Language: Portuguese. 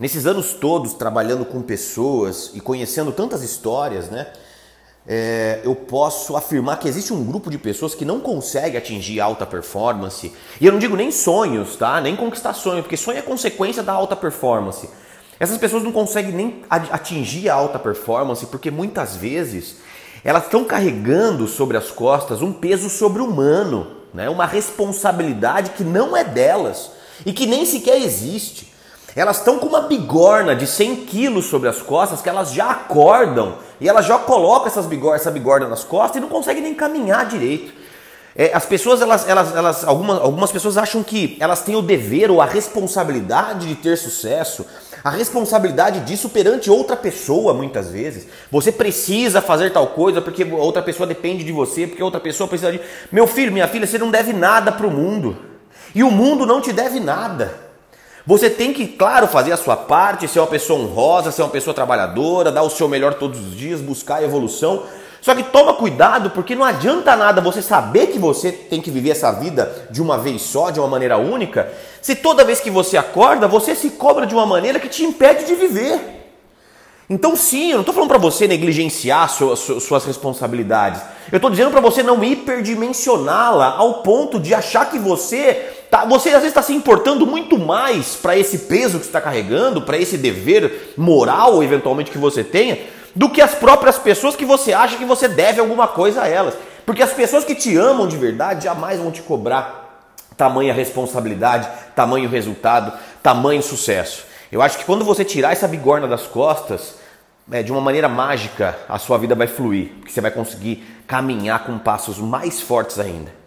Nesses anos todos trabalhando com pessoas e conhecendo tantas histórias, né? É, eu posso afirmar que existe um grupo de pessoas que não consegue atingir alta performance. E eu não digo nem sonhos, tá? Nem conquistar sonhos, porque sonho é consequência da alta performance. Essas pessoas não conseguem nem atingir a alta performance porque muitas vezes elas estão carregando sobre as costas um peso sobre-humano, né? uma responsabilidade que não é delas e que nem sequer existe. Elas estão com uma bigorna de 100 quilos sobre as costas que elas já acordam e elas já colocam essas bigorna, essa bigorna nas costas e não conseguem nem caminhar direito. É, as pessoas, elas, elas, elas, algumas, algumas pessoas acham que elas têm o dever ou a responsabilidade de ter sucesso, a responsabilidade disso perante outra pessoa, muitas vezes. Você precisa fazer tal coisa porque outra pessoa depende de você, porque outra pessoa precisa de. Meu filho, minha filha, você não deve nada para o mundo. E o mundo não te deve nada. Você tem que, claro, fazer a sua parte, ser uma pessoa honrosa, ser uma pessoa trabalhadora, dar o seu melhor todos os dias, buscar a evolução. Só que toma cuidado, porque não adianta nada você saber que você tem que viver essa vida de uma vez só, de uma maneira única, se toda vez que você acorda, você se cobra de uma maneira que te impede de viver. Então, sim, eu não estou falando para você negligenciar suas, suas responsabilidades. Eu estou dizendo para você não hiperdimensioná-la ao ponto de achar que você tá, você às vezes está se importando muito mais para esse peso que está carregando, para esse dever moral, eventualmente que você tenha, do que as próprias pessoas que você acha que você deve alguma coisa a elas. Porque as pessoas que te amam de verdade jamais vão te cobrar tamanha responsabilidade, tamanho resultado, tamanho sucesso. Eu acho que quando você tirar essa bigorna das costas, é, de uma maneira mágica, a sua vida vai fluir, porque você vai conseguir caminhar com passos mais fortes ainda.